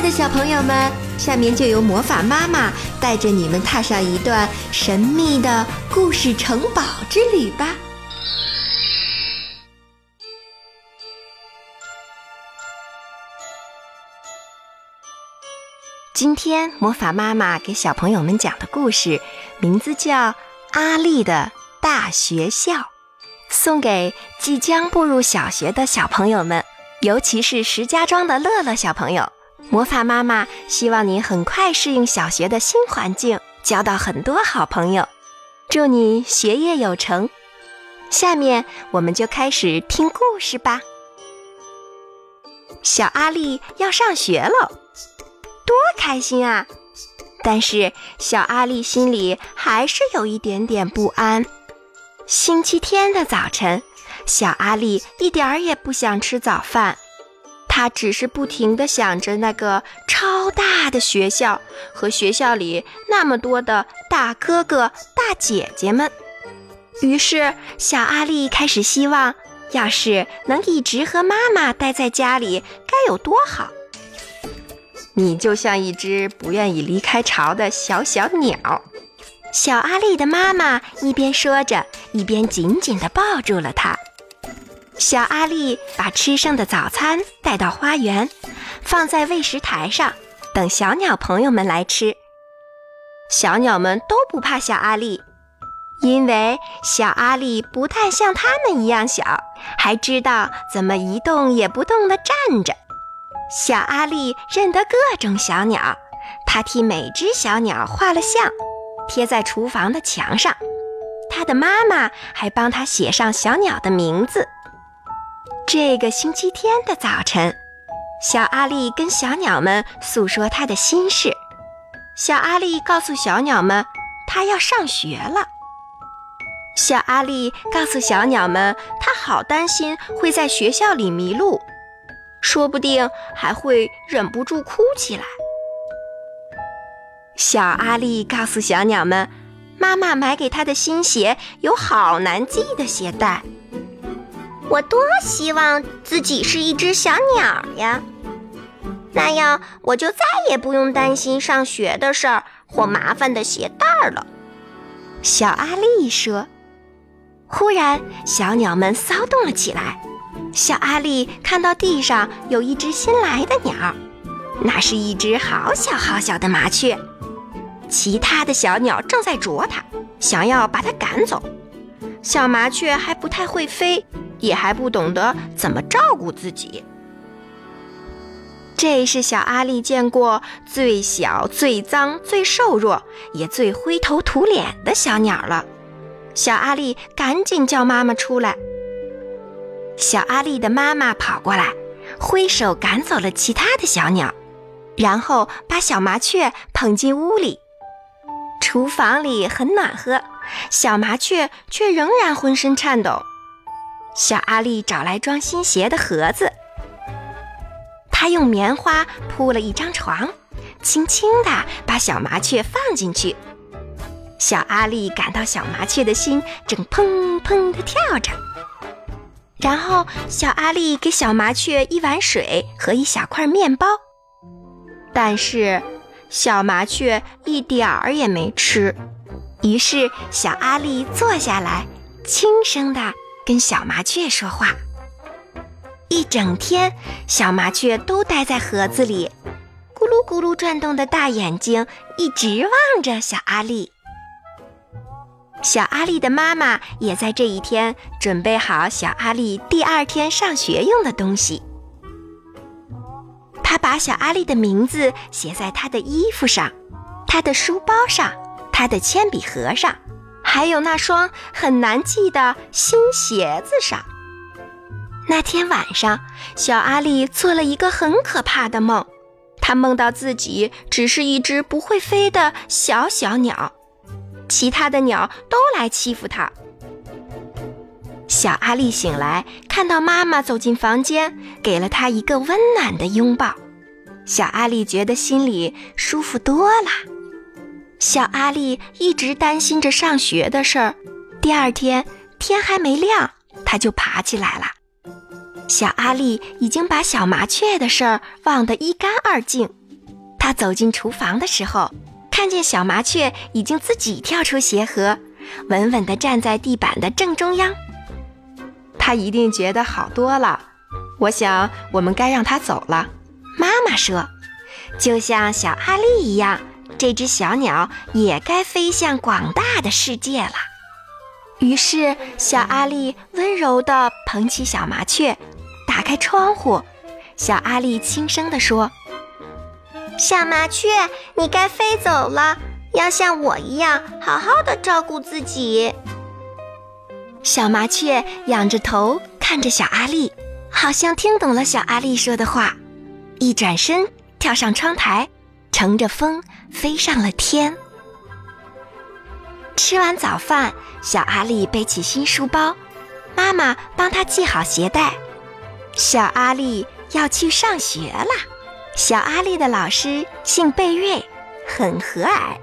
的小朋友们，下面就由魔法妈妈带着你们踏上一段神秘的故事城堡之旅吧。今天魔法妈妈给小朋友们讲的故事，名字叫《阿丽的大学校》，送给即将步入小学的小朋友们，尤其是石家庄的乐乐小朋友。魔法妈妈希望你很快适应小学的新环境，交到很多好朋友。祝你学业有成！下面我们就开始听故事吧。小阿丽要上学了。多开心啊！但是小阿丽心里还是有一点点不安。星期天的早晨，小阿丽一点儿也不想吃早饭，他只是不停地想着那个超大的学校和学校里那么多的大哥哥、大姐姐们。于是，小阿丽开始希望，要是能一直和妈妈待在家里，该有多好。你就像一只不愿意离开巢的小小鸟，小阿丽的妈妈一边说着，一边紧紧地抱住了他。小阿丽把吃剩的早餐带到花园，放在喂食台上，等小鸟朋友们来吃。小鸟们都不怕小阿丽，因为小阿丽不但像它们一样小，还知道怎么一动也不动地站着。小阿丽认得各种小鸟，她替每只小鸟画了像，贴在厨房的墙上。她的妈妈还帮她写上小鸟的名字。这个星期天的早晨，小阿丽跟小鸟们诉说他的心事。小阿丽告诉小鸟们，他要上学了。小阿丽告诉小鸟们，他好担心会在学校里迷路。说不定还会忍不住哭起来。小阿丽告诉小鸟们，妈妈买给他的新鞋有好难系的鞋带。我多希望自己是一只小鸟呀，那样我就再也不用担心上学的事儿或麻烦的鞋带了。小阿丽说。忽然，小鸟们骚动了起来。小阿丽看到地上有一只新来的鸟，那是一只好小好小的麻雀。其他的小鸟正在啄它，想要把它赶走。小麻雀还不太会飞，也还不懂得怎么照顾自己。这是小阿丽见过最小、最脏、最瘦弱，也最灰头土脸的小鸟了。小阿丽赶紧叫妈妈出来。小阿丽的妈妈跑过来，挥手赶走了其他的小鸟，然后把小麻雀捧进屋里。厨房里很暖和，小麻雀却仍然浑身颤抖。小阿丽找来装新鞋的盒子，她用棉花铺了一张床，轻轻地把小麻雀放进去。小阿丽感到小麻雀的心正砰砰地跳着。然后，小阿丽给小麻雀一碗水和一小块面包，但是小麻雀一点儿也没吃。于是，小阿丽坐下来，轻声地跟小麻雀说话。一整天，小麻雀都待在盒子里，咕噜咕噜转动的大眼睛一直望着小阿丽。小阿丽的妈妈也在这一天准备好小阿丽第二天上学用的东西。她把小阿丽的名字写在她的衣服上、她的书包上、她的铅笔盒上，还有那双很难记的新鞋子上。那天晚上，小阿丽做了一个很可怕的梦，她梦到自己只是一只不会飞的小小鸟。其他的鸟都来欺负他。小阿丽醒来，看到妈妈走进房间，给了她一个温暖的拥抱。小阿丽觉得心里舒服多了。小阿丽一直担心着上学的事儿。第二天天还没亮，她就爬起来了。小阿丽已经把小麻雀的事儿忘得一干二净，他走进厨房的时候，看见小麻雀已经自己跳出鞋盒，稳稳地站在地板的正中央。他一定觉得好多了。我想，我们该让它走了。妈妈说：“就像小阿丽一样，这只小鸟也该飞向广大的世界了。”于是，小阿丽温柔地捧起小麻雀，打开窗户。小阿丽轻声地说：“小麻雀，你该飞走了，要像我一样好好的照顾自己。”小麻雀仰着头看着小阿丽。好像听懂了小阿丽说的话，一转身跳上窗台，乘着风飞上了天。吃完早饭，小阿丽背起新书包，妈妈帮她系好鞋带。小阿丽要去上学了。小阿丽的老师姓贝瑞，很和蔼。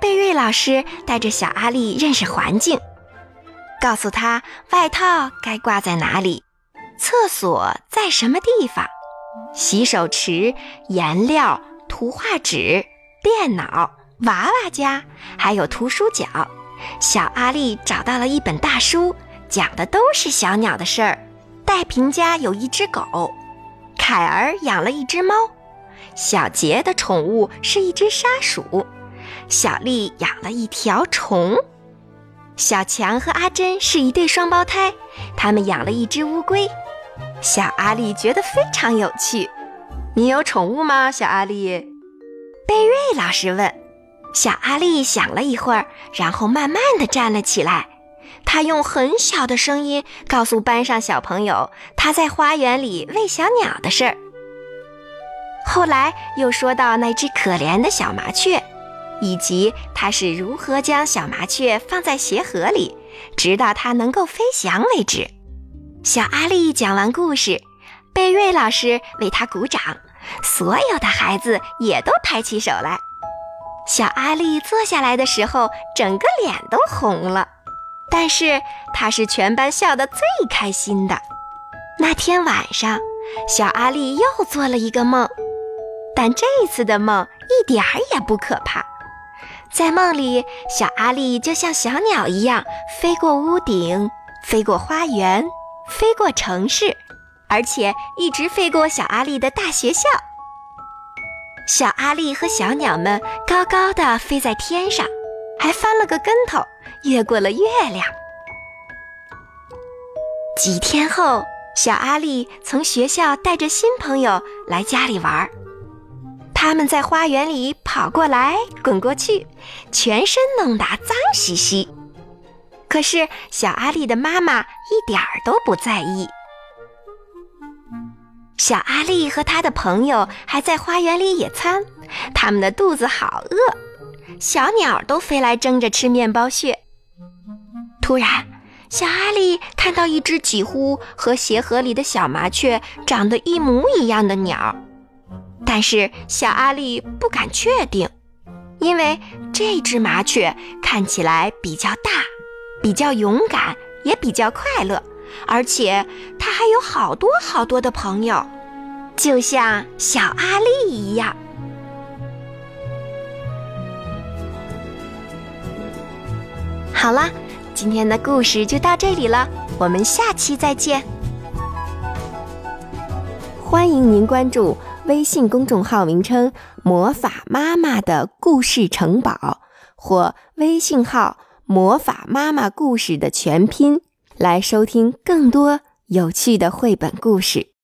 贝瑞老师带着小阿丽认识环境，告诉他外套该挂在哪里。厕所在什么地方？洗手池、颜料、图画纸、电脑、娃娃家，还有图书角。小阿丽找到了一本大书，讲的都是小鸟的事儿。戴平家有一只狗，凯儿养了一只猫，小杰的宠物是一只沙鼠，小丽养了一条虫，小强和阿珍是一对双胞胎，他们养了一只乌龟。小阿丽觉得非常有趣。你有宠物吗，小阿丽？贝瑞老师问。小阿丽想了一会儿，然后慢慢地站了起来。他用很小的声音告诉班上小朋友他在花园里喂小鸟的事儿。后来又说到那只可怜的小麻雀，以及她是如何将小麻雀放在鞋盒里，直到它能够飞翔为止。小阿丽讲完故事，贝瑞老师为他鼓掌，所有的孩子也都抬起手来。小阿丽坐下来的时候，整个脸都红了，但是她是全班笑得最开心的。那天晚上，小阿丽又做了一个梦，但这一次的梦一点儿也不可怕。在梦里，小阿丽就像小鸟一样飞过屋顶，飞过花园。飞过城市，而且一直飞过小阿丽的大学校。小阿丽和小鸟们高高的飞在天上，还翻了个跟头，越过了月亮。几天后，小阿丽从学校带着新朋友来家里玩儿，他们在花园里跑过来滚过去，全身弄得脏兮兮。可是小阿丽的妈妈一点儿都不在意。小阿丽和他的朋友还在花园里野餐，他们的肚子好饿，小鸟都飞来争着吃面包屑。突然，小阿丽看到一只几乎和鞋盒里的小麻雀长得一模一样的鸟，但是小阿丽不敢确定，因为这只麻雀看起来比较大。比较勇敢，也比较快乐，而且他还有好多好多的朋友，就像小阿丽一样。好了，今天的故事就到这里了，我们下期再见。欢迎您关注微信公众号名称“魔法妈妈的故事城堡”或微信号。魔法妈妈故事的全拼，来收听更多有趣的绘本故事。